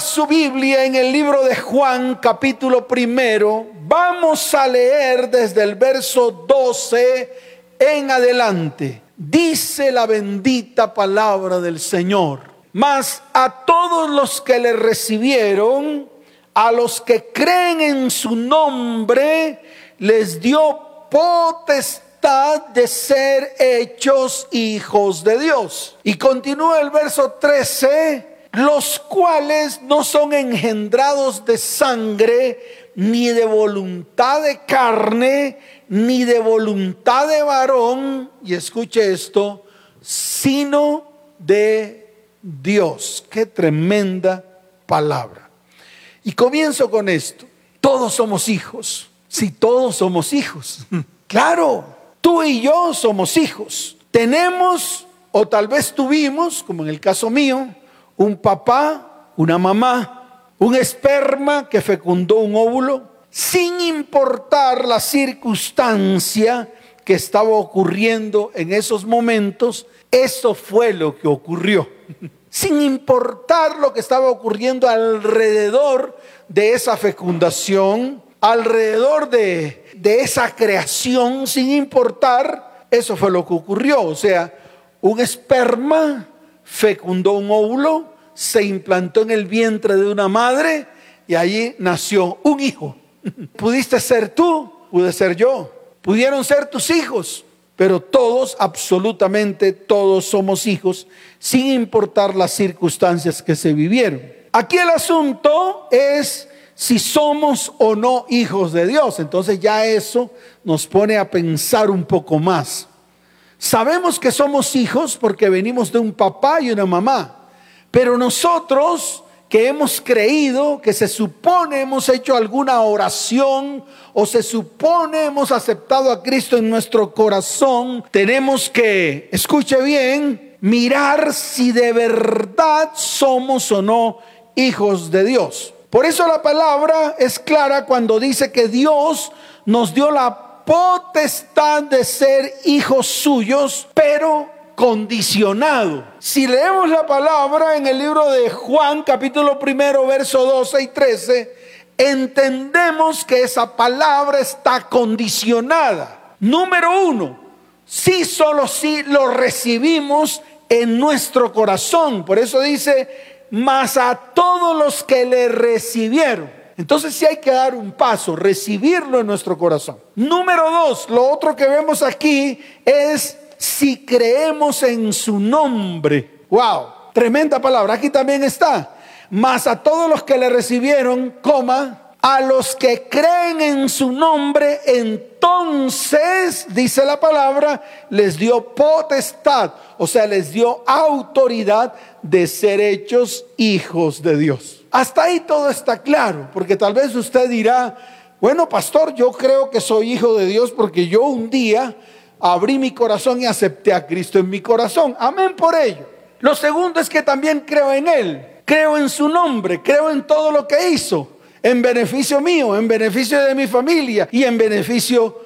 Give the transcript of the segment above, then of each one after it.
su Biblia en el libro de Juan capítulo primero, vamos a leer desde el verso 12 en adelante. Dice la bendita palabra del Señor. Mas a todos los que le recibieron, a los que creen en su nombre, les dio potestad de ser hechos hijos de Dios. Y continúa el verso 13 los cuales no son engendrados de sangre, ni de voluntad de carne, ni de voluntad de varón, y escuche esto, sino de Dios. Qué tremenda palabra. Y comienzo con esto. Todos somos hijos. Si todos somos hijos. Claro, tú y yo somos hijos. Tenemos, o tal vez tuvimos, como en el caso mío, un papá, una mamá, un esperma que fecundó un óvulo, sin importar la circunstancia que estaba ocurriendo en esos momentos, eso fue lo que ocurrió. Sin importar lo que estaba ocurriendo alrededor de esa fecundación, alrededor de, de esa creación, sin importar, eso fue lo que ocurrió. O sea, un esperma fecundó un óvulo, se implantó en el vientre de una madre y allí nació un hijo. Pudiste ser tú, pude ser yo, pudieron ser tus hijos, pero todos, absolutamente todos somos hijos, sin importar las circunstancias que se vivieron. Aquí el asunto es si somos o no hijos de Dios. Entonces ya eso nos pone a pensar un poco más. Sabemos que somos hijos porque venimos de un papá y una mamá, pero nosotros que hemos creído, que se supone hemos hecho alguna oración o se supone hemos aceptado a Cristo en nuestro corazón, tenemos que, escuche bien, mirar si de verdad somos o no hijos de Dios. Por eso la palabra es clara cuando dice que Dios nos dio la potestad de ser hijos suyos, pero condicionado. Si leemos la palabra en el libro de Juan capítulo primero, verso 12 y 13, entendemos que esa palabra está condicionada. Número uno, si solo si lo recibimos en nuestro corazón. Por eso dice, mas a todos los que le recibieron. Entonces sí hay que dar un paso, recibirlo en nuestro corazón. Número dos, lo otro que vemos aquí es si creemos en su nombre. Wow, tremenda palabra. Aquí también está. Mas a todos los que le recibieron, coma, a los que creen en su nombre, entonces, dice la palabra, les dio potestad, o sea, les dio autoridad de ser hechos hijos de Dios. Hasta ahí todo está claro, porque tal vez usted dirá, bueno, pastor, yo creo que soy hijo de Dios porque yo un día abrí mi corazón y acepté a Cristo en mi corazón. Amén por ello. Lo segundo es que también creo en Él, creo en su nombre, creo en todo lo que hizo, en beneficio mío, en beneficio de mi familia y en beneficio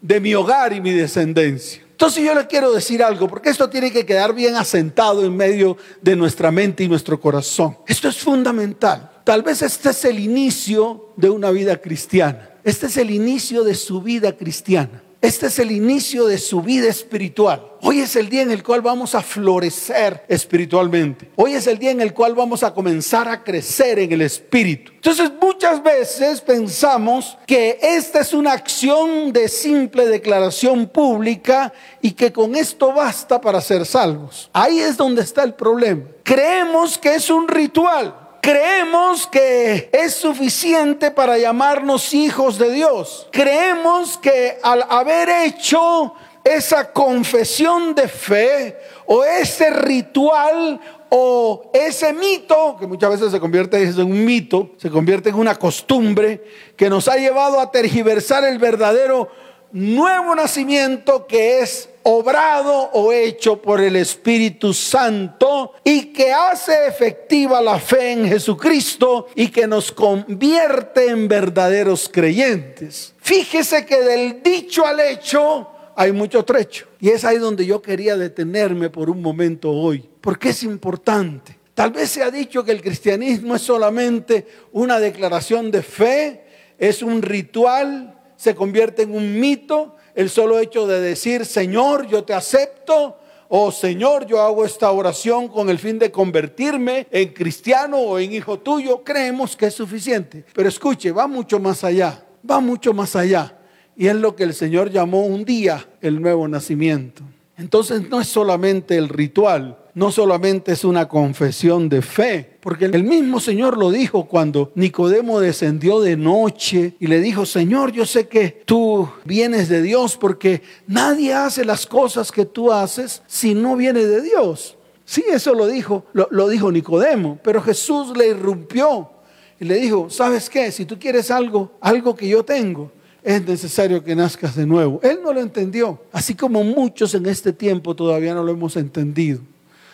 de mi hogar y mi descendencia. Entonces yo le quiero decir algo, porque esto tiene que quedar bien asentado en medio de nuestra mente y nuestro corazón. Esto es fundamental. Tal vez este es el inicio de una vida cristiana. Este es el inicio de su vida cristiana. Este es el inicio de su vida espiritual. Hoy es el día en el cual vamos a florecer espiritualmente. Hoy es el día en el cual vamos a comenzar a crecer en el espíritu. Entonces muchas veces pensamos que esta es una acción de simple declaración pública y que con esto basta para ser salvos. Ahí es donde está el problema. Creemos que es un ritual creemos que es suficiente para llamarnos hijos de Dios. Creemos que al haber hecho esa confesión de fe o ese ritual o ese mito, que muchas veces se convierte en un mito, se convierte en una costumbre que nos ha llevado a tergiversar el verdadero nuevo nacimiento que es obrado o hecho por el Espíritu Santo y que hace efectiva la fe en Jesucristo y que nos convierte en verdaderos creyentes. Fíjese que del dicho al hecho hay mucho trecho. Y es ahí donde yo quería detenerme por un momento hoy, porque es importante. Tal vez se ha dicho que el cristianismo es solamente una declaración de fe, es un ritual, se convierte en un mito, el solo hecho de decir, Señor, yo te acepto, o Señor, yo hago esta oración con el fin de convertirme en cristiano o en hijo tuyo, creemos que es suficiente. Pero escuche, va mucho más allá, va mucho más allá. Y es lo que el Señor llamó un día el nuevo nacimiento. Entonces no es solamente el ritual, no solamente es una confesión de fe, porque el mismo Señor lo dijo cuando Nicodemo descendió de noche y le dijo, Señor, yo sé que tú vienes de Dios porque nadie hace las cosas que tú haces si no viene de Dios. Sí, eso lo dijo, lo, dijo Nicodemo, pero Jesús le irrumpió y le dijo, ¿sabes qué? Si tú quieres algo, algo que yo tengo, es necesario que nazcas de nuevo. Él no lo entendió, así como muchos en este tiempo todavía no lo hemos entendido.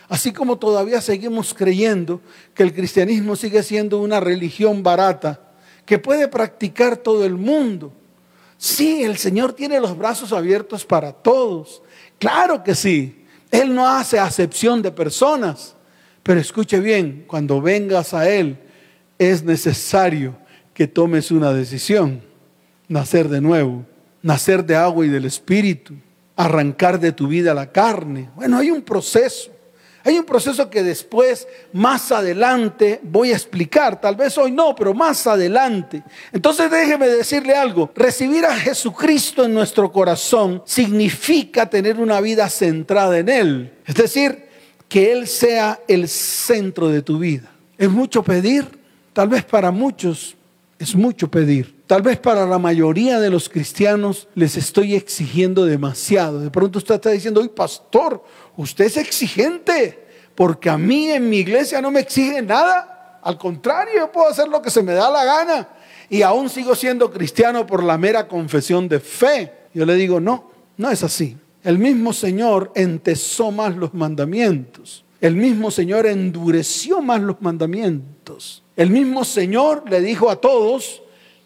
Así como todavía seguimos creyendo que el cristianismo sigue siendo una religión barata que puede practicar todo el mundo. Sí, el Señor tiene los brazos abiertos para todos. Claro que sí. Él no hace acepción de personas. Pero escuche bien, cuando vengas a Él es necesario que tomes una decisión. Nacer de nuevo, nacer de agua y del Espíritu, arrancar de tu vida la carne. Bueno, hay un proceso. Hay un proceso que después, más adelante, voy a explicar. Tal vez hoy no, pero más adelante. Entonces déjeme decirle algo. Recibir a Jesucristo en nuestro corazón significa tener una vida centrada en Él. Es decir, que Él sea el centro de tu vida. ¿Es mucho pedir? Tal vez para muchos es mucho pedir. Tal vez para la mayoría de los cristianos les estoy exigiendo demasiado. De pronto usted está diciendo, hoy pastor, usted es exigente, porque a mí en mi iglesia no me exige nada. Al contrario, yo puedo hacer lo que se me da la gana. Y aún sigo siendo cristiano por la mera confesión de fe. Yo le digo, no, no es así. El mismo Señor entesó más los mandamientos. El mismo Señor endureció más los mandamientos. El mismo Señor le dijo a todos,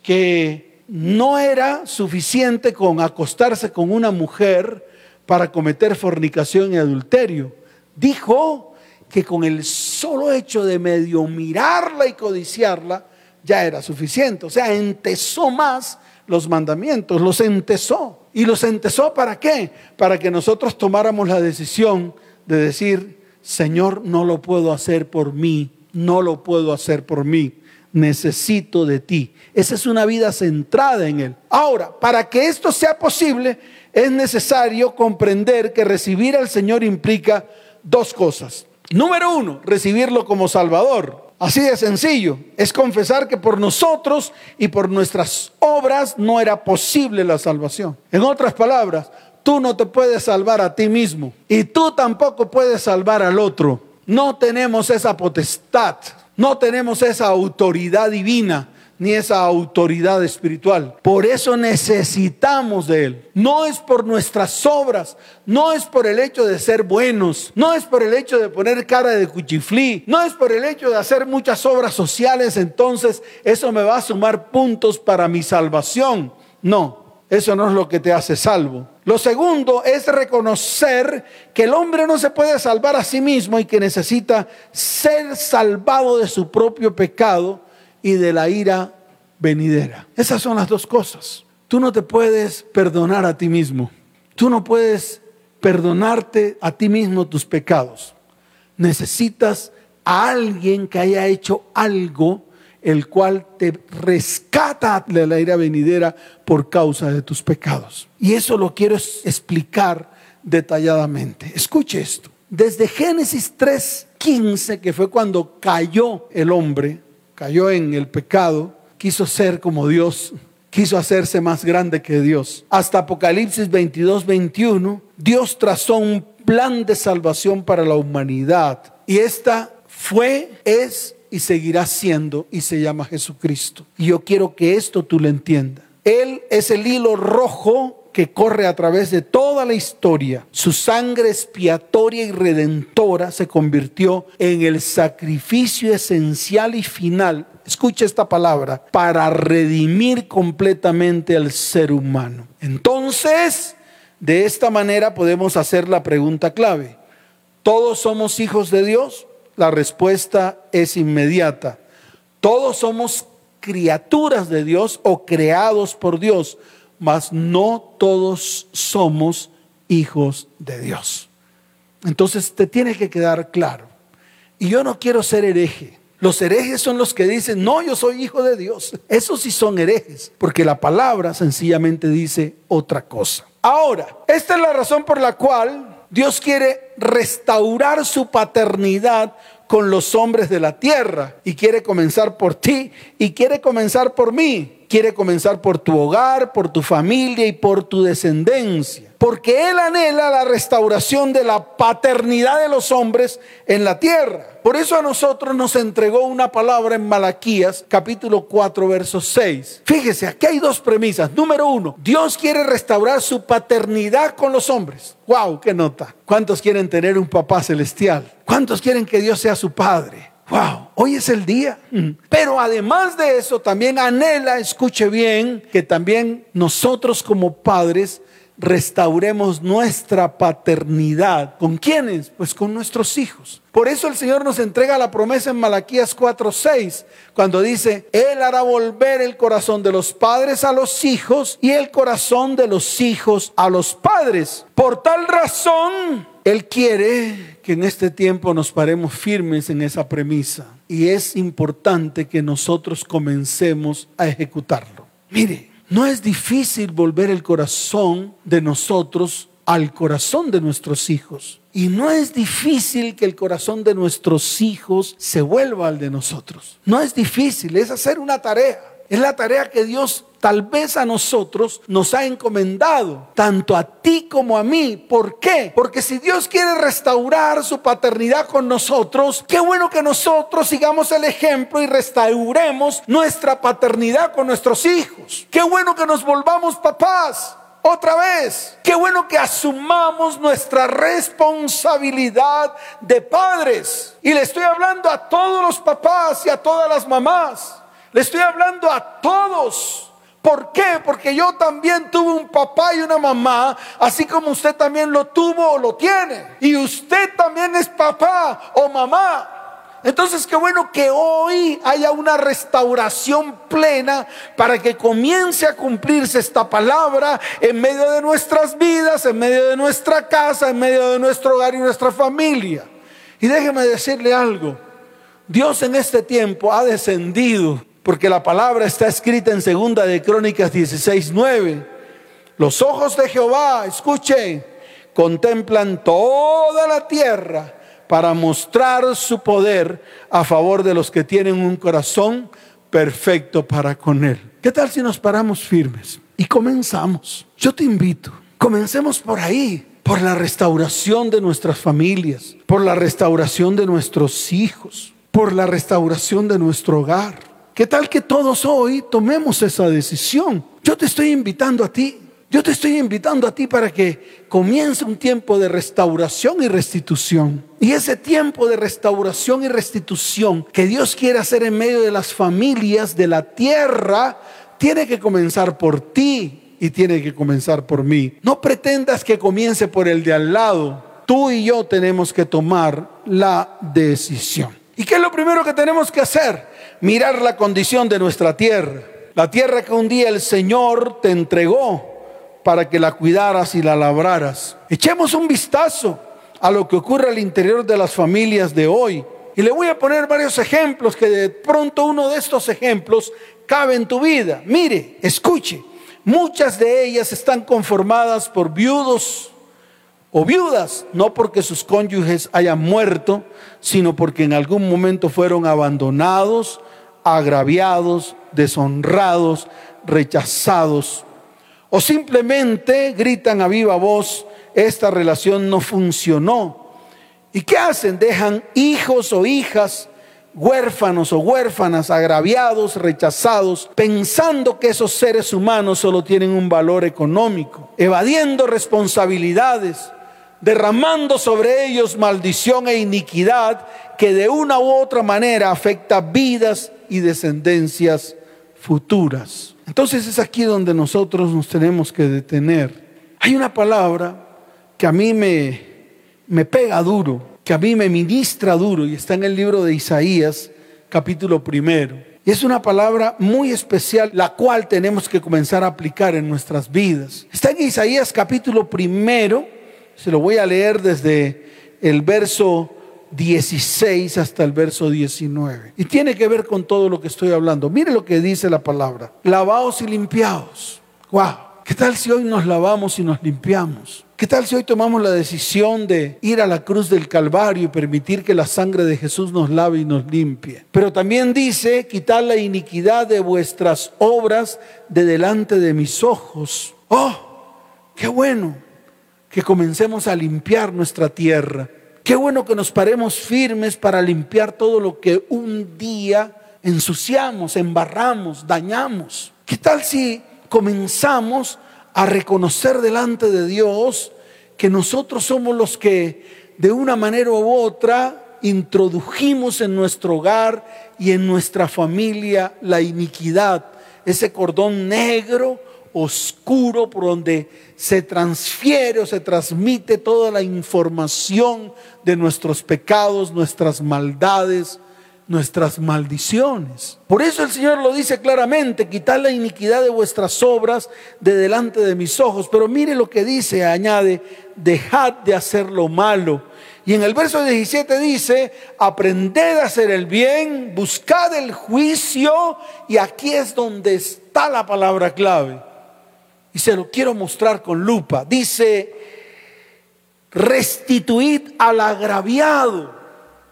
que no era suficiente con acostarse con una mujer para cometer fornicación y adulterio. Dijo que con el solo hecho de medio mirarla y codiciarla ya era suficiente. O sea, entesó más los mandamientos, los entesó. ¿Y los entesó para qué? Para que nosotros tomáramos la decisión de decir, Señor, no lo puedo hacer por mí, no lo puedo hacer por mí necesito de ti. Esa es una vida centrada en Él. Ahora, para que esto sea posible, es necesario comprender que recibir al Señor implica dos cosas. Número uno, recibirlo como Salvador. Así de sencillo. Es confesar que por nosotros y por nuestras obras no era posible la salvación. En otras palabras, tú no te puedes salvar a ti mismo y tú tampoco puedes salvar al otro. No tenemos esa potestad. No tenemos esa autoridad divina ni esa autoridad espiritual. Por eso necesitamos de Él. No es por nuestras obras, no es por el hecho de ser buenos, no es por el hecho de poner cara de cuchiflí, no es por el hecho de hacer muchas obras sociales, entonces eso me va a sumar puntos para mi salvación. No, eso no es lo que te hace salvo. Lo segundo es reconocer que el hombre no se puede salvar a sí mismo y que necesita ser salvado de su propio pecado y de la ira venidera. Esas son las dos cosas. Tú no te puedes perdonar a ti mismo. Tú no puedes perdonarte a ti mismo tus pecados. Necesitas a alguien que haya hecho algo el cual te rescata de la ira venidera por causa de tus pecados. Y eso lo quiero explicar detalladamente. Escuche esto. Desde Génesis 3:15, que fue cuando cayó el hombre, cayó en el pecado, quiso ser como Dios, quiso hacerse más grande que Dios. Hasta Apocalipsis 22, 21, Dios trazó un plan de salvación para la humanidad. Y esta fue, es y seguirá siendo y se llama Jesucristo. Y yo quiero que esto tú lo entiendas. Él es el hilo rojo que corre a través de toda la historia. Su sangre expiatoria y redentora se convirtió en el sacrificio esencial y final. Escucha esta palabra, para redimir completamente al ser humano. Entonces, de esta manera podemos hacer la pregunta clave. ¿Todos somos hijos de Dios? La respuesta es inmediata. Todos somos criaturas de Dios o creados por Dios, mas no todos somos hijos de Dios. Entonces te tiene que quedar claro. Y yo no quiero ser hereje. Los herejes son los que dicen, no, yo soy hijo de Dios. Esos sí son herejes, porque la palabra sencillamente dice otra cosa. Ahora, esta es la razón por la cual Dios quiere restaurar su paternidad con los hombres de la tierra y quiere comenzar por ti y quiere comenzar por mí. Quiere comenzar por tu hogar, por tu familia y por tu descendencia porque Él anhela la restauración de la paternidad de los hombres en la tierra. Por eso a nosotros nos entregó una palabra en Malaquías capítulo 4 verso 6. Fíjese, aquí hay dos premisas. Número uno, Dios quiere restaurar su paternidad con los hombres. ¡Wow! ¡Qué nota! ¿Cuántos quieren tener un papá celestial? ¿Cuántos quieren que Dios sea su padre? Wow, hoy es el día. Pero además de eso, también anhela, escuche bien, que también nosotros como padres restauremos nuestra paternidad. ¿Con quiénes? Pues con nuestros hijos. Por eso el Señor nos entrega la promesa en Malaquías 4:6, cuando dice, Él hará volver el corazón de los padres a los hijos y el corazón de los hijos a los padres. Por tal razón, Él quiere que en este tiempo nos paremos firmes en esa premisa. Y es importante que nosotros comencemos a ejecutarlo. Mire, no es difícil volver el corazón de nosotros al corazón de nuestros hijos. Y no es difícil que el corazón de nuestros hijos se vuelva al de nosotros. No es difícil, es hacer una tarea. Es la tarea que Dios tal vez a nosotros nos ha encomendado, tanto a ti como a mí. ¿Por qué? Porque si Dios quiere restaurar su paternidad con nosotros, qué bueno que nosotros sigamos el ejemplo y restauremos nuestra paternidad con nuestros hijos. Qué bueno que nos volvamos papás. Otra vez, qué bueno que asumamos nuestra responsabilidad de padres. Y le estoy hablando a todos los papás y a todas las mamás. Le estoy hablando a todos. ¿Por qué? Porque yo también tuve un papá y una mamá, así como usted también lo tuvo o lo tiene. Y usted también es papá o mamá. Entonces, qué bueno que hoy haya una restauración plena para que comience a cumplirse esta palabra en medio de nuestras vidas, en medio de nuestra casa, en medio de nuestro hogar y nuestra familia. Y déjeme decirle algo, Dios en este tiempo ha descendido porque la palabra está escrita en segunda de Crónicas 16, 9. Los ojos de Jehová, escuchen, contemplan toda la tierra para mostrar su poder a favor de los que tienen un corazón perfecto para con Él. ¿Qué tal si nos paramos firmes y comenzamos? Yo te invito, comencemos por ahí, por la restauración de nuestras familias, por la restauración de nuestros hijos, por la restauración de nuestro hogar ¿Qué tal que todos hoy tomemos esa decisión? Yo te estoy invitando a ti. Yo te estoy invitando a ti para que comience un tiempo de restauración y restitución. Y ese tiempo de restauración y restitución que Dios quiere hacer en medio de las familias de la tierra, tiene que comenzar por ti y tiene que comenzar por mí. No pretendas que comience por el de al lado. Tú y yo tenemos que tomar la decisión. ¿Y qué es lo primero que tenemos que hacer? Mirar la condición de nuestra tierra. La tierra que un día el Señor te entregó para que la cuidaras y la labraras. Echemos un vistazo a lo que ocurre al interior de las familias de hoy. Y le voy a poner varios ejemplos que de pronto uno de estos ejemplos cabe en tu vida. Mire, escuche, muchas de ellas están conformadas por viudos o viudas, no porque sus cónyuges hayan muerto, sino porque en algún momento fueron abandonados, agraviados, deshonrados, rechazados, o simplemente gritan a viva voz, esta relación no funcionó. ¿Y qué hacen? Dejan hijos o hijas huérfanos o huérfanas, agraviados, rechazados, pensando que esos seres humanos solo tienen un valor económico, evadiendo responsabilidades, derramando sobre ellos maldición e iniquidad que de una u otra manera afecta vidas y descendencias futuras. Entonces es aquí donde nosotros nos tenemos que detener. Hay una palabra que a mí me, me pega duro, que a mí me ministra duro y está en el libro de Isaías, capítulo primero. Y es una palabra muy especial, la cual tenemos que comenzar a aplicar en nuestras vidas. Está en Isaías capítulo primero, se lo voy a leer desde el verso 16 hasta el verso 19. Y tiene que ver con todo lo que estoy hablando. Mire lo que dice la palabra. Lavaos y limpiaos. Wow. ¿Qué tal si hoy nos lavamos y nos limpiamos? ¿Qué tal si hoy tomamos la decisión de ir a la cruz del Calvario y permitir que la sangre de Jesús nos lave y nos limpie? Pero también dice, quitad la iniquidad de vuestras obras de delante de mis ojos. Oh, qué bueno que comencemos a limpiar nuestra tierra. Qué bueno que nos paremos firmes para limpiar todo lo que un día ensuciamos, embarramos, dañamos. ¿Qué tal si comenzamos a reconocer delante de Dios que nosotros somos los que de una manera u otra introdujimos en nuestro hogar y en nuestra familia la iniquidad, ese cordón negro, oscuro, por donde se transfiere o se transmite toda la información de nuestros pecados, nuestras maldades, nuestras maldiciones. Por eso el Señor lo dice claramente, quitad la iniquidad de vuestras obras de delante de mis ojos. Pero mire lo que dice, añade, dejad de hacer lo malo. Y en el verso 17 dice, aprended a hacer el bien, buscad el juicio, y aquí es donde está la palabra clave. Y se lo quiero mostrar con lupa. Dice, restituid al agraviado,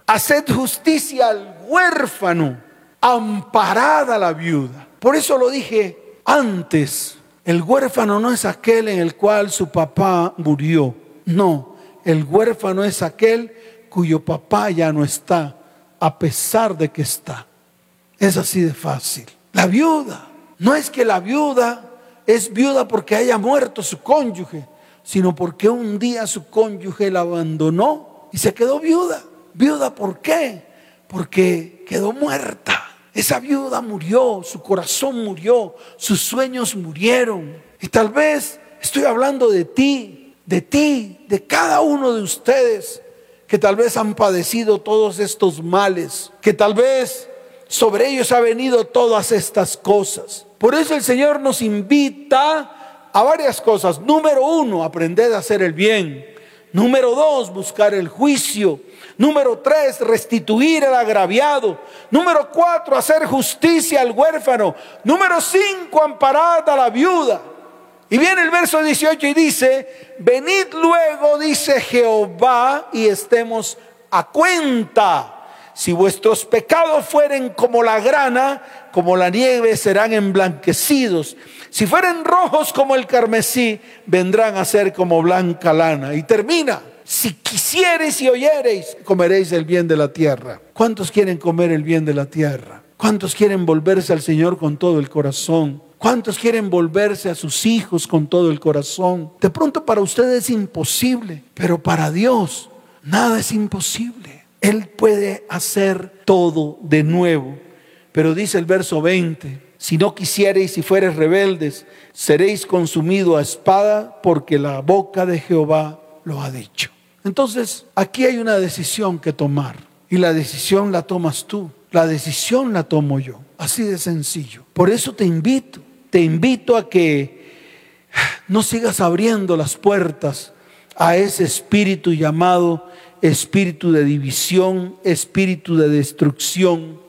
haced justicia al huérfano, amparada la viuda. Por eso lo dije antes, el huérfano no es aquel en el cual su papá murió, no, el huérfano es aquel cuyo papá ya no está, a pesar de que está. Es así de fácil. La viuda, no es que la viuda es viuda porque haya muerto su cónyuge, sino porque un día su cónyuge la abandonó y se quedó viuda. ¿Viuda por qué? porque quedó muerta. Esa viuda murió, su corazón murió, sus sueños murieron. Y tal vez estoy hablando de ti, de ti, de cada uno de ustedes que tal vez han padecido todos estos males, que tal vez sobre ellos ha venido todas estas cosas. Por eso el Señor nos invita a varias cosas. Número uno, aprender a hacer el bien. Número dos, buscar el juicio. Número tres, restituir al agraviado. Número cuatro, hacer justicia al huérfano. Número cinco, amparar a la viuda. Y viene el verso 18 y dice, venid luego, dice Jehová, y estemos a cuenta. Si vuestros pecados fueren como la grana, como la nieve, serán emblanquecidos. Si fueren rojos como el carmesí, vendrán a ser como blanca lana. Y termina si quisiereis y oyereis, comeréis el bien de la tierra. ¿Cuántos quieren comer el bien de la tierra? ¿Cuántos quieren volverse al Señor con todo el corazón? ¿Cuántos quieren volverse a sus hijos con todo el corazón? De pronto para ustedes es imposible, pero para Dios nada es imposible. Él puede hacer todo de nuevo. Pero dice el verso 20, si no quisiereis y fueres rebeldes, seréis consumido a espada porque la boca de Jehová lo ha dicho. Entonces, aquí hay una decisión que tomar y la decisión la tomas tú, la decisión la tomo yo, así de sencillo. Por eso te invito, te invito a que no sigas abriendo las puertas a ese espíritu llamado espíritu de división, espíritu de destrucción.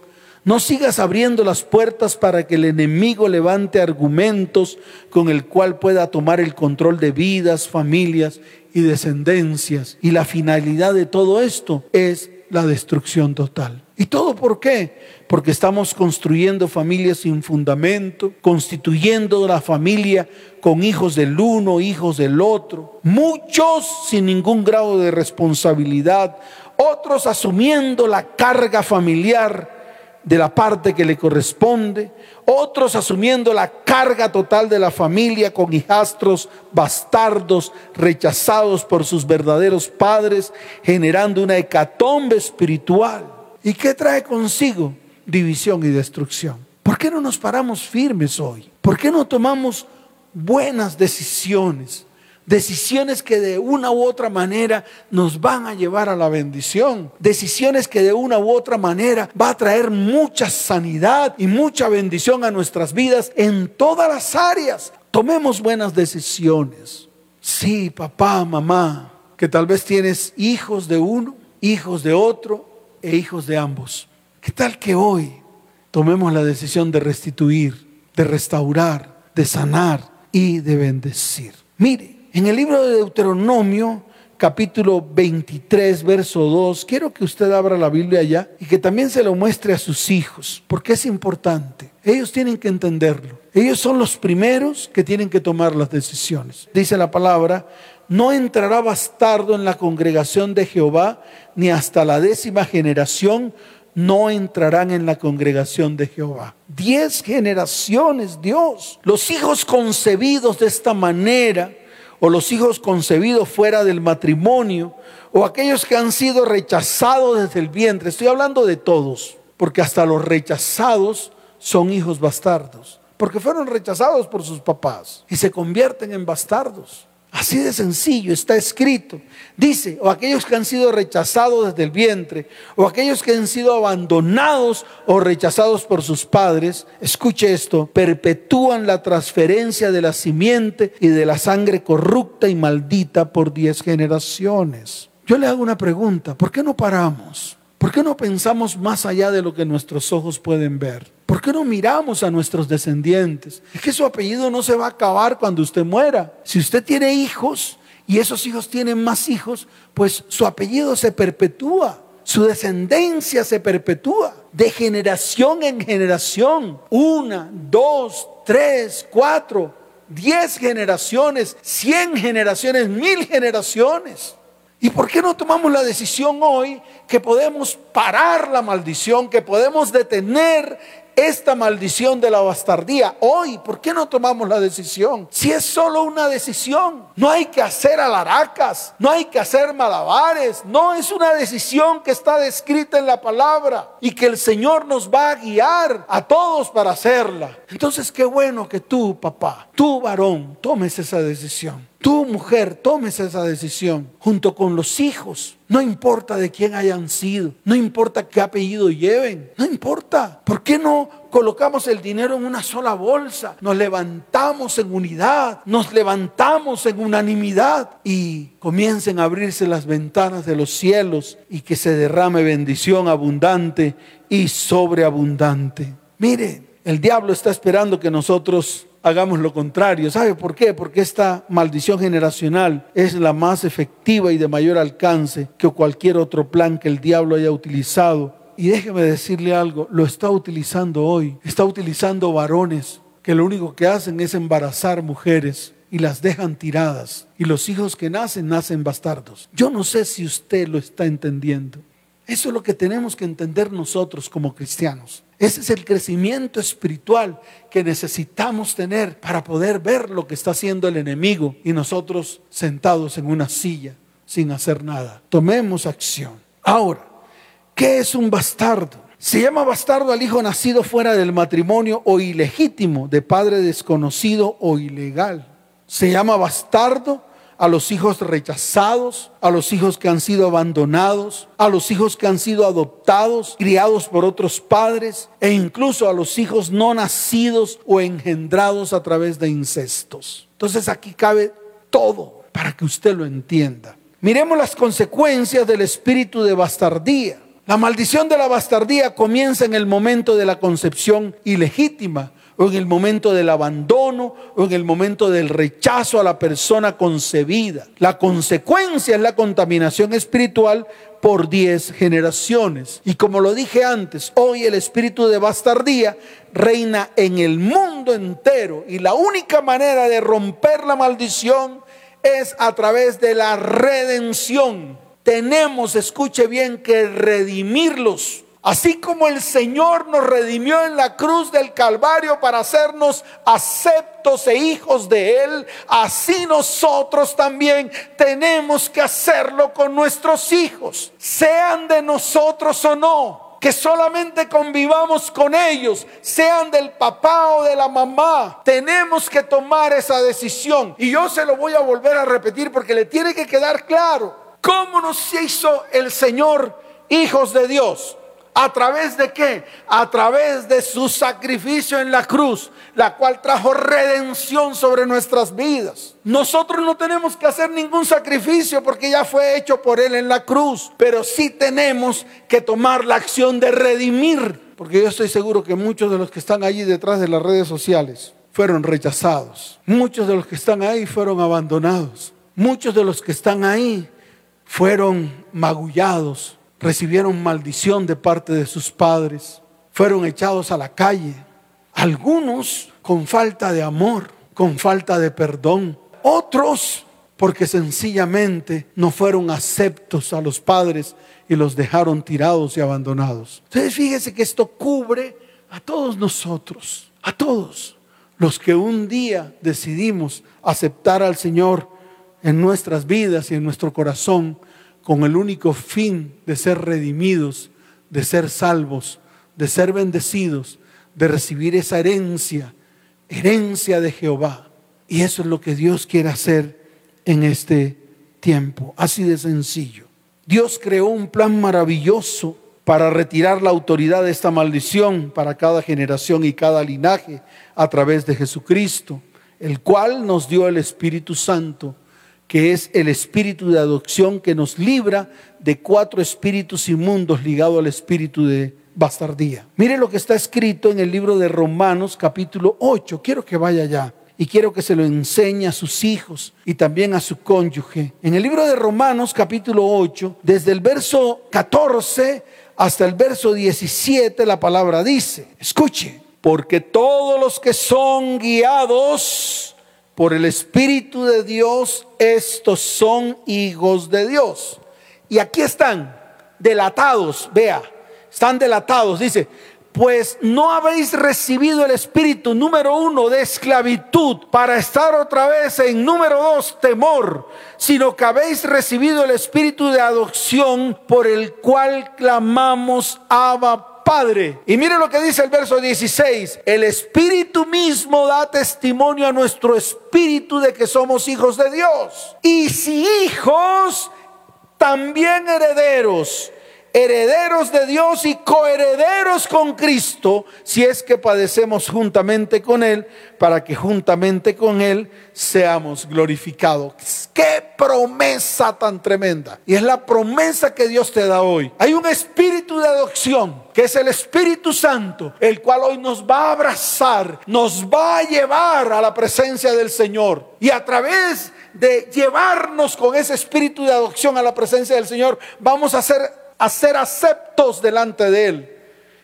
No sigas abriendo las puertas para que el enemigo levante argumentos con el cual pueda tomar el control de vidas, familias y descendencias. Y la finalidad de todo esto es la destrucción total. ¿Y todo por qué? Porque estamos construyendo familias sin fundamento, constituyendo la familia con hijos del uno, hijos del otro, muchos sin ningún grado de responsabilidad, otros asumiendo la carga familiar de la parte que le corresponde, otros asumiendo la carga total de la familia con hijastros bastardos rechazados por sus verdaderos padres, generando una hecatombe espiritual. ¿Y qué trae consigo? División y destrucción. ¿Por qué no nos paramos firmes hoy? ¿Por qué no tomamos buenas decisiones? Decisiones que de una u otra manera nos van a llevar a la bendición. Decisiones que de una u otra manera va a traer mucha sanidad y mucha bendición a nuestras vidas en todas las áreas. Tomemos buenas decisiones. Sí, papá, mamá, que tal vez tienes hijos de uno, hijos de otro e hijos de ambos. ¿Qué tal que hoy tomemos la decisión de restituir, de restaurar, de sanar y de bendecir? Mire, en el libro de Deuteronomio, capítulo 23, verso 2, quiero que usted abra la Biblia allá y que también se lo muestre a sus hijos, porque es importante. Ellos tienen que entenderlo. Ellos son los primeros que tienen que tomar las decisiones. Dice la palabra, no entrará bastardo en la congregación de Jehová, ni hasta la décima generación no entrarán en la congregación de Jehová. Diez generaciones, Dios. Los hijos concebidos de esta manera, o los hijos concebidos fuera del matrimonio, o aquellos que han sido rechazados desde el vientre. Estoy hablando de todos, porque hasta los rechazados son hijos bastardos, porque fueron rechazados por sus papás y se convierten en bastardos. Así de sencillo está escrito. Dice, o aquellos que han sido rechazados desde el vientre, o aquellos que han sido abandonados o rechazados por sus padres, escuche esto, perpetúan la transferencia de la simiente y de la sangre corrupta y maldita por diez generaciones. Yo le hago una pregunta, ¿por qué no paramos? ¿Por qué no pensamos más allá de lo que nuestros ojos pueden ver? ¿Por qué no miramos a nuestros descendientes? Es que su apellido no se va a acabar cuando usted muera. Si usted tiene hijos y esos hijos tienen más hijos, pues su apellido se perpetúa, su descendencia se perpetúa de generación en generación. Una, dos, tres, cuatro, diez generaciones, cien generaciones, mil generaciones. ¿Y por qué no tomamos la decisión hoy que podemos parar la maldición, que podemos detener esta maldición de la bastardía hoy? ¿Por qué no tomamos la decisión? Si es solo una decisión, no hay que hacer alaracas, no hay que hacer malabares, no es una decisión que está descrita en la palabra y que el Señor nos va a guiar a todos para hacerla. Entonces qué bueno que tú, papá, tú varón, tomes esa decisión. Tú, mujer, tomes esa decisión junto con los hijos. No importa de quién hayan sido, no importa qué apellido lleven, no importa. ¿Por qué no colocamos el dinero en una sola bolsa? Nos levantamos en unidad, nos levantamos en unanimidad y comiencen a abrirse las ventanas de los cielos y que se derrame bendición abundante y sobreabundante. Mire, el diablo está esperando que nosotros hagamos lo contrario. ¿Sabe por qué? Porque esta maldición generacional es la más efectiva y de mayor alcance que cualquier otro plan que el diablo haya utilizado. Y déjeme decirle algo, lo está utilizando hoy. Está utilizando varones que lo único que hacen es embarazar mujeres y las dejan tiradas. Y los hijos que nacen nacen bastardos. Yo no sé si usted lo está entendiendo. Eso es lo que tenemos que entender nosotros como cristianos. Ese es el crecimiento espiritual que necesitamos tener para poder ver lo que está haciendo el enemigo y nosotros sentados en una silla sin hacer nada. Tomemos acción. Ahora, ¿qué es un bastardo? Se llama bastardo al hijo nacido fuera del matrimonio o ilegítimo, de padre desconocido o ilegal. Se llama bastardo a los hijos rechazados, a los hijos que han sido abandonados, a los hijos que han sido adoptados, criados por otros padres e incluso a los hijos no nacidos o engendrados a través de incestos. Entonces aquí cabe todo para que usted lo entienda. Miremos las consecuencias del espíritu de bastardía. La maldición de la bastardía comienza en el momento de la concepción ilegítima o en el momento del abandono, o en el momento del rechazo a la persona concebida. La consecuencia es la contaminación espiritual por diez generaciones. Y como lo dije antes, hoy el espíritu de bastardía reina en el mundo entero. Y la única manera de romper la maldición es a través de la redención. Tenemos, escuche bien, que redimirlos Así como el Señor nos redimió en la cruz del Calvario para hacernos aceptos e hijos de Él, así nosotros también tenemos que hacerlo con nuestros hijos, sean de nosotros o no. que solamente convivamos con ellos, sean del papá o de la mamá. Tenemos que tomar esa decisión. Y yo se lo voy a volver a repetir porque le tiene que quedar claro. ¿Cómo nos hizo el Señor hijos de Dios? ¿A través de qué? A través de su sacrificio en la cruz, la cual trajo redención sobre nuestras vidas. Nosotros no tenemos que hacer ningún sacrificio porque ya fue hecho por Él en la cruz, pero sí tenemos que tomar la acción de redimir, porque yo estoy seguro que muchos de los que están allí detrás de las redes sociales fueron rechazados, muchos de los que están ahí fueron abandonados, muchos de los que están ahí fueron magullados, recibieron maldición de parte de sus padres, fueron echados a la calle, algunos con falta de amor, con falta de perdón, otros porque sencillamente no fueron aceptos a los padres y los dejaron tirados y abandonados. Entonces fíjese que esto cubre a todos nosotros, a todos los que un día decidimos aceptar al Señor en nuestras vidas y en nuestro corazón con el único fin de ser redimidos, de ser salvos, de ser bendecidos, de recibir esa herencia, herencia de Jehová. Y eso es lo que Dios quiere hacer en este tiempo, así de sencillo. Dios creó un plan maravilloso para retirar la autoridad de esta maldición para cada generación y cada linaje a través de Jesucristo, el cual nos dio el Espíritu Santo que es el espíritu de adopción que nos libra de cuatro espíritus inmundos ligados al espíritu de bastardía. Mire lo que está escrito en el libro de Romanos capítulo 8. Quiero que vaya allá y quiero que se lo enseñe a sus hijos y también a su cónyuge. En el libro de Romanos capítulo 8, desde el verso 14 hasta el verso 17, la palabra dice, escuche, porque todos los que son guiados por el Espíritu de Dios, estos son hijos de Dios. Y aquí están, delatados, vea, están delatados, dice, pues no habéis recibido el espíritu número uno de esclavitud para estar otra vez en número dos temor, sino que habéis recibido el espíritu de adopción por el cual clamamos Abba Y mire lo que dice el verso 16. El Espíritu mismo da testimonio a nuestro espíritu de que somos hijos de Dios. Y si hijos, también herederos herederos de Dios y coherederos con Cristo, si es que padecemos juntamente con Él, para que juntamente con Él seamos glorificados. Qué promesa tan tremenda. Y es la promesa que Dios te da hoy. Hay un espíritu de adopción, que es el Espíritu Santo, el cual hoy nos va a abrazar, nos va a llevar a la presencia del Señor. Y a través de llevarnos con ese espíritu de adopción a la presencia del Señor, vamos a ser a ser aceptos delante de Él.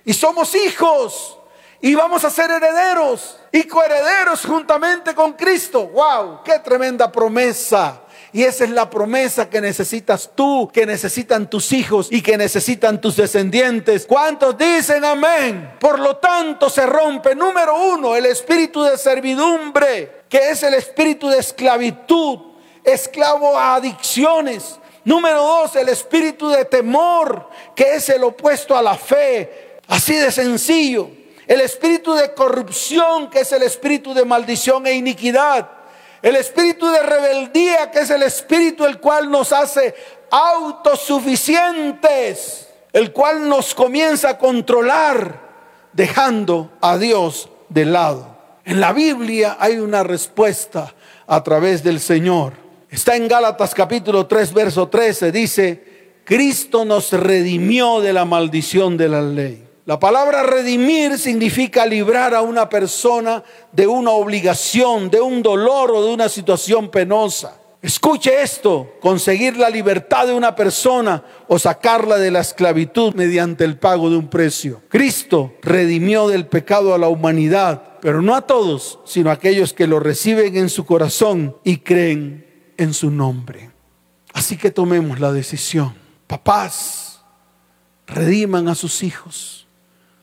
Y somos hijos y vamos a ser herederos y coherederos juntamente con Cristo. ¡Wow! ¡Qué tremenda promesa! Y esa es la promesa que necesitas tú, que necesitan tus hijos y que necesitan tus descendientes. ¿Cuántos dicen amén? Por lo tanto se rompe, número uno, el espíritu de servidumbre, que es el espíritu de esclavitud, esclavo a adicciones, Número dos, el espíritu de temor, que es el opuesto a la fe. Así de sencillo. El espíritu de corrupción, que es el espíritu de maldición e iniquidad. El espíritu de rebeldía, que es el espíritu el cual nos hace autosuficientes, el cual nos comienza a controlar, dejando a Dios de lado. En la Biblia hay una respuesta a través del Señor. Está en Gálatas capítulo 3, verso 13. Dice, Cristo nos redimió de la maldición de la ley. La palabra redimir significa librar a una persona de una obligación, de un dolor o de una situación penosa. Escuche esto, conseguir la libertad de una persona o sacarla de la esclavitud mediante el pago de un precio. Cristo redimió del pecado a la humanidad, pero no a todos, sino a aquellos que lo reciben en su corazón y creen en su nombre. Así que tomemos la decisión. Papás, rediman a sus hijos.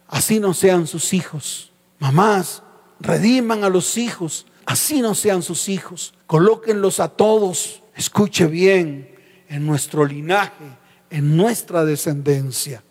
Así no sean sus hijos. Mamás, rediman a los hijos. Así no sean sus hijos. Colóquenlos a todos. Escuche bien, en nuestro linaje, en nuestra descendencia.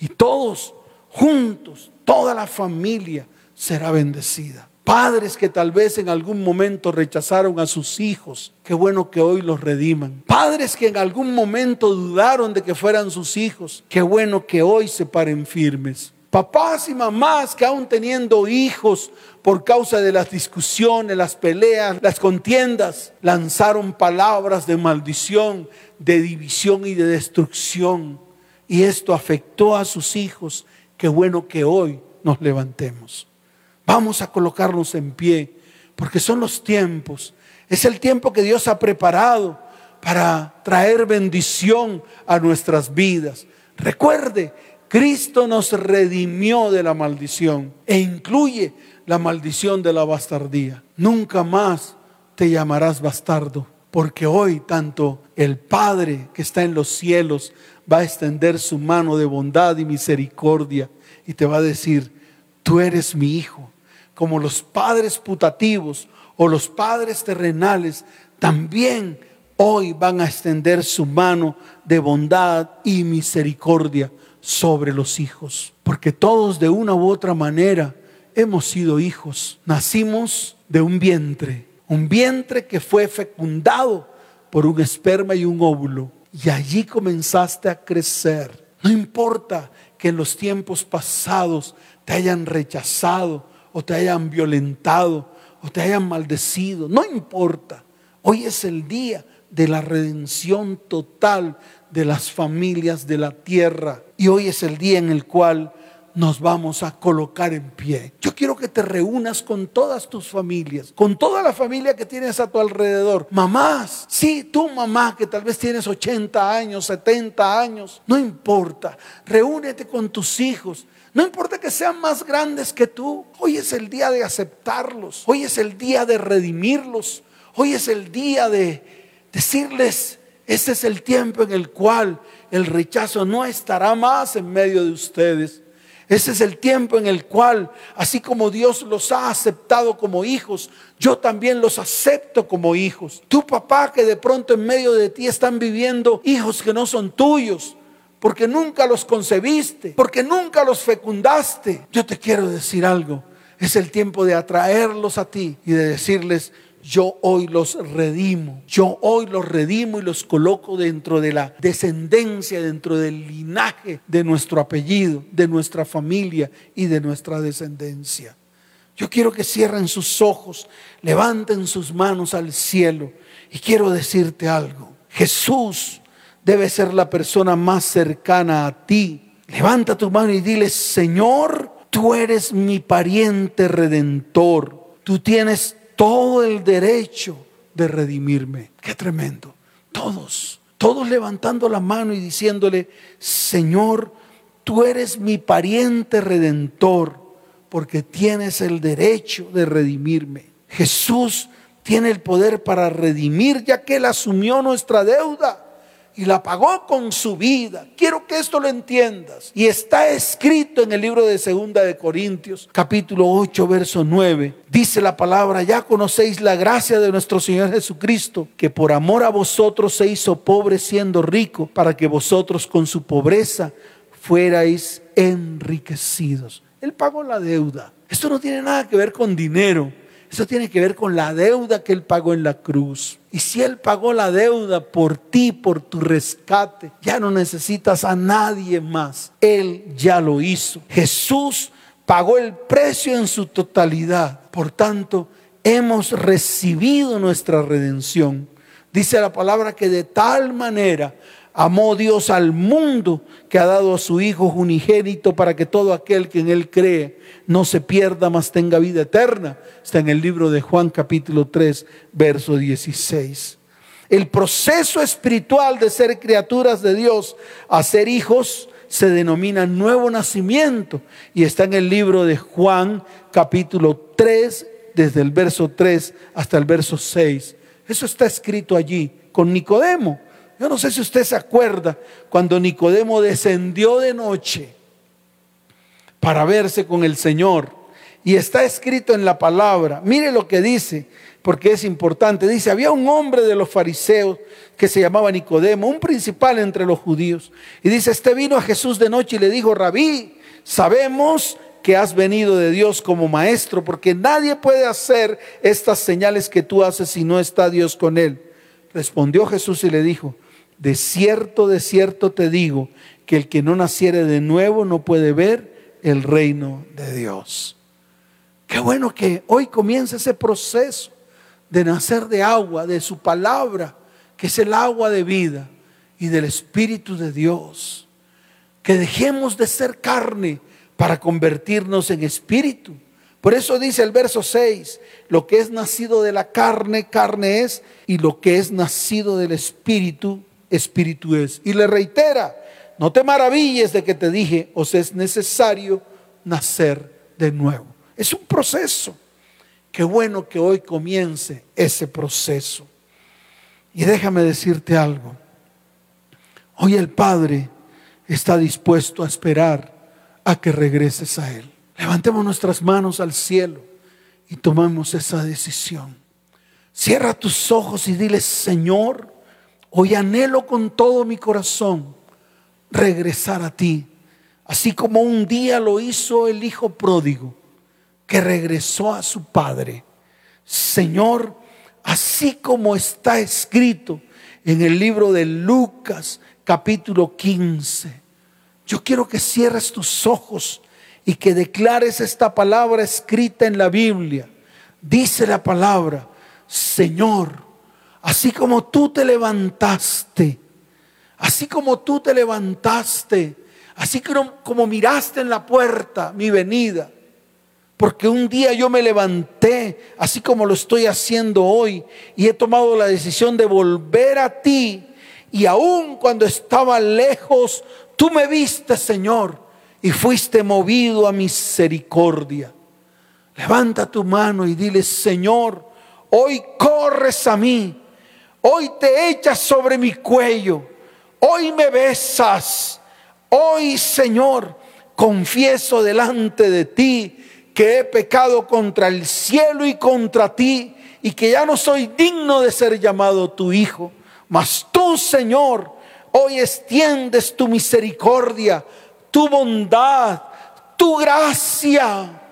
Y todos juntos, toda la familia será bendecida. Padres que tal vez en algún momento rechazaron a sus hijos, qué bueno que hoy los rediman. Padres que en algún momento dudaron de que fueran sus hijos, qué bueno que hoy se paren firmes. Papás y mamás que aún teniendo hijos por causa de las discusiones, las peleas, las contiendas, lanzaron palabras de maldición, de división y de destrucción. Y esto afectó a sus hijos. Qué bueno que hoy nos levantemos. Vamos a colocarnos en pie, porque son los tiempos. Es el tiempo que Dios ha preparado para traer bendición a nuestras vidas. Recuerde, Cristo nos redimió de la maldición e incluye la maldición de la bastardía. Nunca más te llamarás bastardo, porque hoy tanto el Padre que está en los cielos va a extender su mano de bondad y misericordia y te va a decir, tú eres mi hijo, como los padres putativos o los padres terrenales también hoy van a extender su mano de bondad y misericordia sobre los hijos. Porque todos de una u otra manera hemos sido hijos. Nacimos de un vientre, un vientre que fue fecundado por un esperma y un óvulo. Y allí comenzaste a crecer. No importa que en los tiempos pasados te hayan rechazado o te hayan violentado o te hayan maldecido. No importa. Hoy es el día de la redención total de las familias de la tierra. Y hoy es el día en el cual nos vamos a colocar en pie. Yo quiero que te reúnas con todas tus familias, con toda la familia que tienes a tu alrededor. Mamás, sí, tú mamá que tal vez tienes 80 años, 70 años, no importa. Reúnete con tus hijos. No importa que sean más grandes que tú. Hoy es el día de aceptarlos. Hoy es el día de redimirlos. Hoy es el día de decirles, este es el tiempo en el cual el rechazo no estará más en medio de ustedes. Ese es el tiempo en el cual, así como Dios los ha aceptado como hijos, yo también los acepto como hijos. Tu papá que de pronto en medio de ti están viviendo hijos que no son tuyos, porque nunca los concebiste, porque nunca los fecundaste. Yo te quiero decir algo. Es el tiempo de atraerlos a ti y de decirles, yo hoy los redimo, yo hoy los redimo y los coloco dentro de la descendencia, dentro del linaje de nuestro apellido, de nuestra familia y de nuestra descendencia. Yo quiero que cierren sus ojos, levanten sus manos al cielo y quiero decirte algo. Jesús debe ser la persona más cercana a ti. Levanta tu mano y dile, Señor, tú eres mi pariente redentor. Tú tienes todo el derecho de redimirme. Qué tremendo. Todos, todos levantando la mano y diciéndole, Señor, tú eres mi pariente redentor porque tienes el derecho de redimirme. Jesús tiene el poder para redimir ya que Él asumió nuestra deuda y la pagó con su vida. Quiero que esto lo entiendas. Y está escrito en el libro de Segunda de Corintios, capítulo 8, verso 9. Dice la palabra, ya conocéis la gracia de nuestro Señor Jesucristo, que por amor a vosotros se hizo pobre siendo rico, para que vosotros con su pobreza fuerais enriquecidos. Él pagó la deuda. Esto no tiene nada que ver con dinero. Eso tiene que ver con la deuda que Él pagó en la cruz. Y si Él pagó la deuda por ti, por tu rescate, ya no necesitas a nadie más. Él ya lo hizo. Jesús pagó el precio en su totalidad. Por tanto, hemos recibido nuestra redención. Dice la palabra que de tal manera amó Dios al mundo que ha dado a su Hijo unigénito para que todo aquel que en Él cree no se pierda, mas tenga vida eterna. Está en el libro de Juan capítulo 3, verso 16. El proceso espiritual de ser criaturas de Dios a ser hijos se denomina nuevo nacimiento y está en el libro de Juan capítulo 3, desde el verso 3 hasta el verso 6. Eso está escrito allí con Nicodemo. Yo no sé si usted se acuerda cuando Nicodemo descendió de noche para verse con el Señor. Y está escrito en la palabra. Mire lo que dice. porque es importante. Dice, había un hombre de los fariseos que se llamaba Nicodemo, un principal entre los judíos. Y dice, este vino a Jesús de noche y le dijo, rabí, sabemos que has venido de Dios como maestro, porque nadie puede hacer estas señales que tú haces si no está Dios con él. Respondió Jesús y le dijo, de cierto, de cierto te digo, que el que no naciere de nuevo no puede ver el reino de Dios. Qué bueno que hoy comienza ese proceso de nacer de agua, de su palabra, que es el agua de vida y del Espíritu de Dios. Que dejemos de ser carne para convertirnos en espíritu. Por eso dice el verso 6, lo que es nacido de la carne, carne es, y lo que es nacido del espíritu, espíritu es. Y le reitera, no te maravilles de que te dije, os es necesario nacer de nuevo. Es un proceso. Qué bueno que hoy comience ese proceso. Y déjame decirte algo. Hoy el Padre está dispuesto a esperar a que regreses a Él. Levantemos nuestras manos al cielo y tomamos esa decisión. Cierra tus ojos y dile, Señor, hoy anhelo con todo mi corazón regresar a ti, así como un día lo hizo el Hijo pródigo que regresó a su Padre. Señor, así como está escrito en el libro de Lucas capítulo 15, yo quiero que cierres tus ojos y que declares esta palabra escrita en la Biblia. Dice la palabra, Señor, así como tú te levantaste, así como tú te levantaste, así como, miraste en la puerta mi venida, porque un día yo me levanté, así como lo estoy haciendo hoy, y he tomado la decisión de volver a ti. Y aun cuando estaba lejos, tú me viste, Señor, y fuiste movido a misericordia. Levanta tu mano y dile, Señor, hoy corres a mí, hoy te echas sobre mi cuello, hoy me besas, hoy, Señor, confieso delante de ti que he pecado contra el cielo y contra ti y que ya no soy digno de ser llamado tu hijo. Mas tú, Señor, hoy extiendes tu misericordia, tu bondad, tu gracia.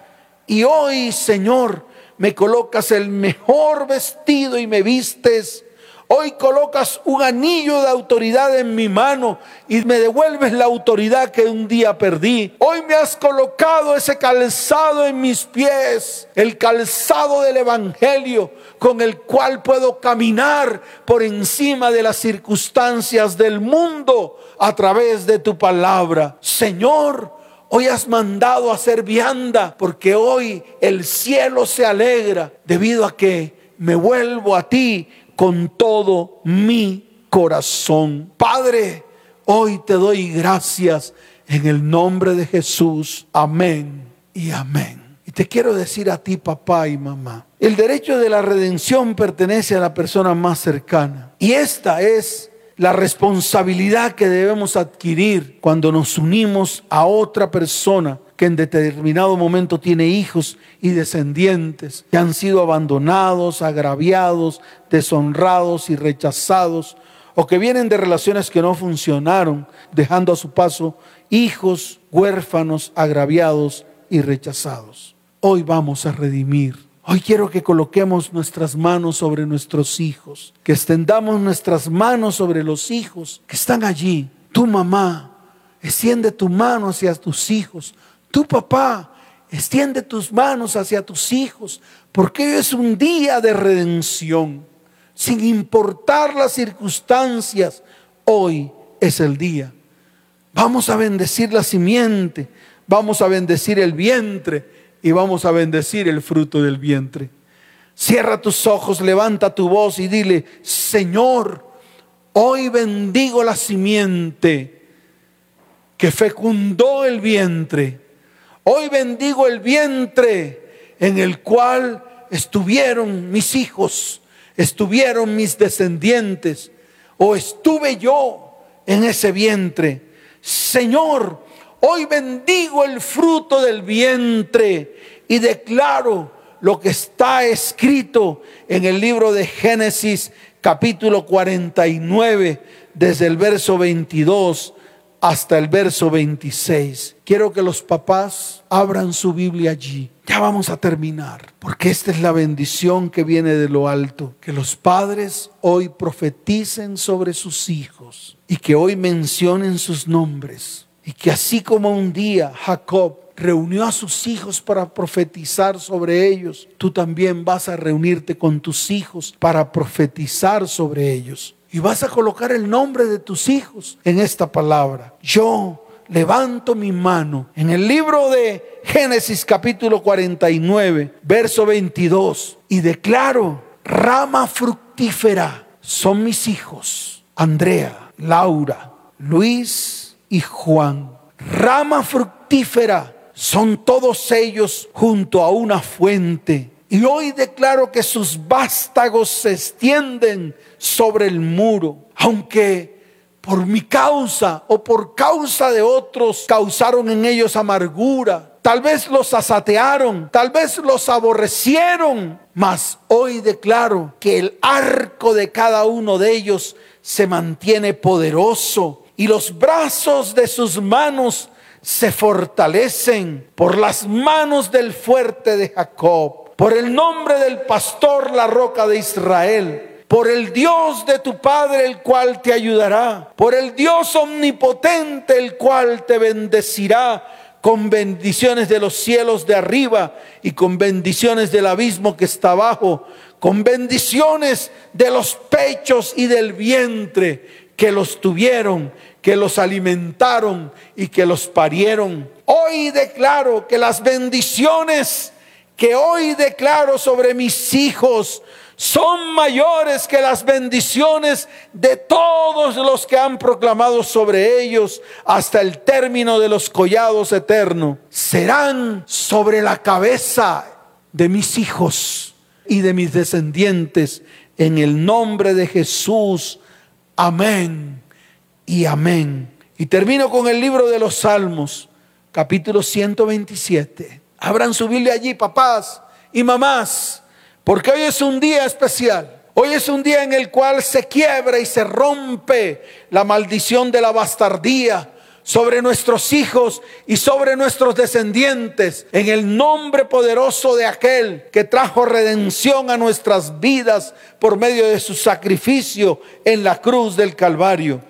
Y hoy, Señor, me colocas el mejor vestido y me vistes Hoy colocas un anillo de autoridad en mi mano y me devuelves la autoridad que un día perdí. Hoy me has colocado ese calzado en mis pies, el calzado del Evangelio con el cual puedo caminar por encima de las circunstancias del mundo a través de tu palabra. Señor, Hoy has mandado a hacer vianda porque hoy el cielo se alegra debido a que me vuelvo a ti con todo mi corazón. Padre, hoy te doy gracias en el nombre de Jesús. Amén y amén. Y te quiero decir a ti, papá y mamá, el derecho de la redención pertenece a la persona más cercana. Y esta es la responsabilidad que debemos adquirir cuando nos unimos a otra persona que en determinado momento tiene hijos y descendientes que han sido abandonados, agraviados, deshonrados y rechazados, o que vienen de relaciones que no funcionaron, dejando a su paso hijos huérfanos, agraviados y rechazados. Hoy vamos a redimir. Hoy quiero que coloquemos nuestras manos sobre nuestros hijos, que extendamos nuestras manos sobre los hijos que están allí. Tu mamá, extiende tu mano hacia tus hijos, tu papá, extiende tus manos hacia tus hijos, porque hoy es un día de redención. Sin importar las circunstancias, hoy es el día. Vamos a bendecir la simiente, vamos a bendecir el vientre y vamos a bendecir el fruto del vientre. Cierra tus ojos, levanta tu voz y dile, Señor, hoy bendigo la simiente que fecundó el vientre Hoy bendigo el vientre en el cual estuvieron mis hijos, estuvieron mis descendientes, o estuve yo en ese vientre. Señor, hoy bendigo el fruto del vientre y declaro lo que está escrito en el libro de Génesis capítulo 49, desde el verso 22 hasta el verso 26. Quiero que los papás abran su Biblia allí. Ya vamos a terminar, porque esta es la bendición que viene de lo alto. Que los padres hoy profeticen sobre sus hijos y que hoy mencionen sus nombres. Y que así como un día Jacob reunió a sus hijos para profetizar sobre ellos, tú también vas a reunirte con tus hijos para profetizar sobre ellos. Y vas a colocar el nombre de tus hijos en esta palabra. Yo levanto mi mano. En el libro de Génesis capítulo 49, verso 22, y declaro, rama fructífera son mis hijos, Andrea, Laura, Luis y Juan. Rama fructífera son todos ellos junto a una fuente. Y hoy declaro que sus vástagos se extienden sobre el muro, aunque por mi causa o por causa de otros causaron en ellos amargura. Tal vez los asatearon, tal vez los aborrecieron, mas hoy declaro que el arco de cada uno de ellos se mantiene poderoso y los brazos de sus manos se fortalecen por las manos del fuerte de Jacob, por el nombre del pastor, la roca de Israel por el Dios de tu Padre, el cual te ayudará, por el Dios omnipotente, el cual te bendecirá con bendiciones de los cielos de arriba y con bendiciones del abismo que está abajo, con bendiciones de los pechos y del vientre que los tuvieron, que los alimentaron y que los parieron. Hoy declaro que las bendiciones que hoy declaro sobre mis hijos son mayores que las bendiciones de todos los que han proclamado sobre ellos hasta el término de los collados eternos. Serán sobre la cabeza de mis hijos y de mis descendientes en el nombre de Jesús. Amén y amén. Y termino con el libro de los Salmos, capítulo 127. Abran su Biblia allí, papás y mamás. Porque hoy es un día especial. Hoy es un día en el cual se quiebra y se rompe la maldición de la bastardía sobre nuestros hijos y sobre nuestros descendientes, en el nombre poderoso de aquel que trajo redención a nuestras vidas por medio de su sacrificio en la cruz del Calvario.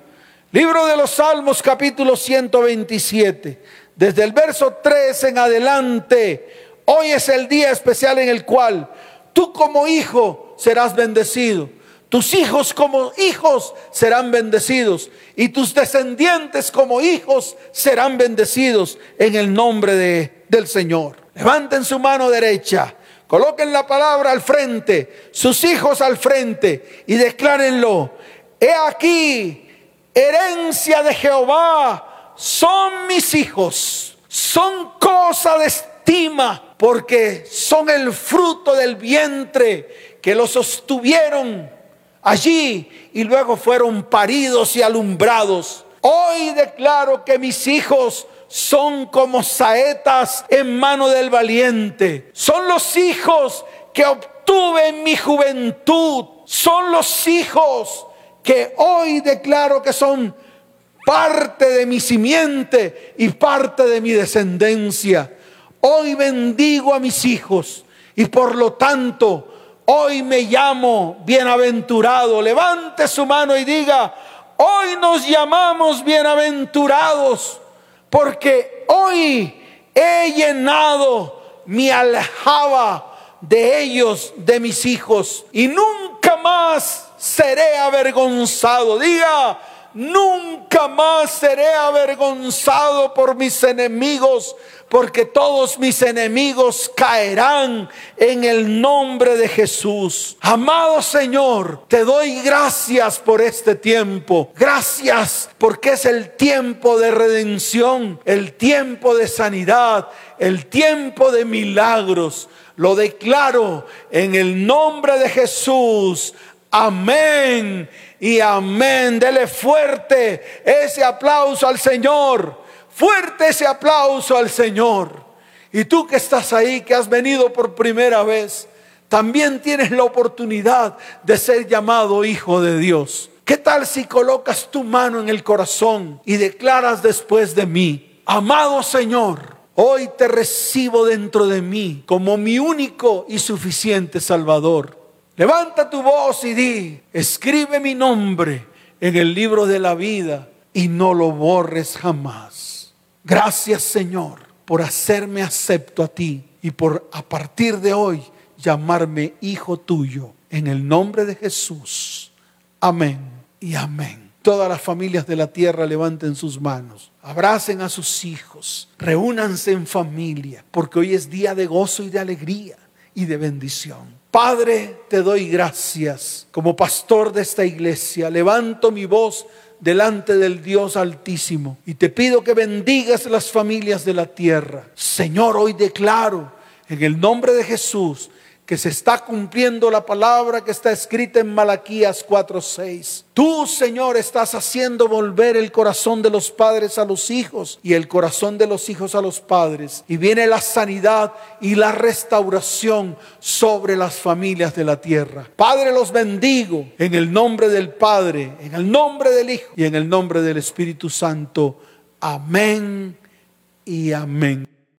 Libro de los Salmos capítulo 127, desde el verso 3 en adelante, hoy es el día especial en el cual Tú como hijo serás bendecido. Tus hijos como hijos serán bendecidos. Y tus descendientes como hijos serán bendecidos en el nombre de, del Señor. Levanten su mano derecha. Coloquen la palabra al frente, sus hijos al frente y declárenlo. He aquí, herencia de Jehová, son mis hijos, son cosa de estima porque son el fruto del vientre que los sostuvieron allí y luego fueron paridos y alumbrados. Hoy declaro que mis hijos son como saetas en mano del valiente. Son los hijos que obtuve en mi juventud. Son los hijos que hoy declaro que son parte de mi simiente y parte de mi descendencia. Hoy bendigo a mis hijos y por lo tanto hoy me llamo bienaventurado. Levante su mano y diga, hoy nos llamamos bienaventurados porque hoy he llenado mi aljaba de ellos, de mis hijos, y nunca más seré avergonzado. Diga, nunca más seré avergonzado por mis enemigos, porque todos mis enemigos caerán en el nombre de Jesús. Amado Señor, te doy gracias por este tiempo. Gracias porque es el tiempo de redención, el tiempo de sanidad, el tiempo de milagros. Lo declaro en el nombre de Jesús. Amén y amén. Dele fuerte ese aplauso al Señor. Fuerte ese aplauso al Señor. Y tú que estás ahí, que has venido por primera vez, también tienes la oportunidad de ser llamado hijo de Dios. ¿Qué tal si colocas tu mano en el corazón y declaras después de mí, amado Señor, hoy te recibo dentro de mí como mi único y suficiente Salvador? Levanta tu voz y di, escribe mi nombre en el libro de la vida y no lo borres jamás. Gracias Señor por hacerme acepto a ti y por a partir de hoy llamarme hijo tuyo en el nombre de Jesús. Amén y amén. Todas las familias de la tierra levanten sus manos, abracen a sus hijos, reúnanse en familia, porque hoy es día de gozo y de alegría y de bendición. Padre, te doy gracias. Como pastor de esta iglesia, levanto mi voz delante del Dios Altísimo y te pido que bendigas las familias de la tierra. Señor, hoy declaro en el nombre de Jesús que se está cumpliendo la palabra que está escrita en Malaquías 4:6. Tú, Señor, estás haciendo volver el corazón de los padres a los hijos y el corazón de los hijos a los padres. Y viene la sanidad y la restauración sobre las familias de la tierra. Padre, los bendigo en el nombre del Padre, en el nombre del Hijo y en el nombre del Espíritu Santo. Amén y amén.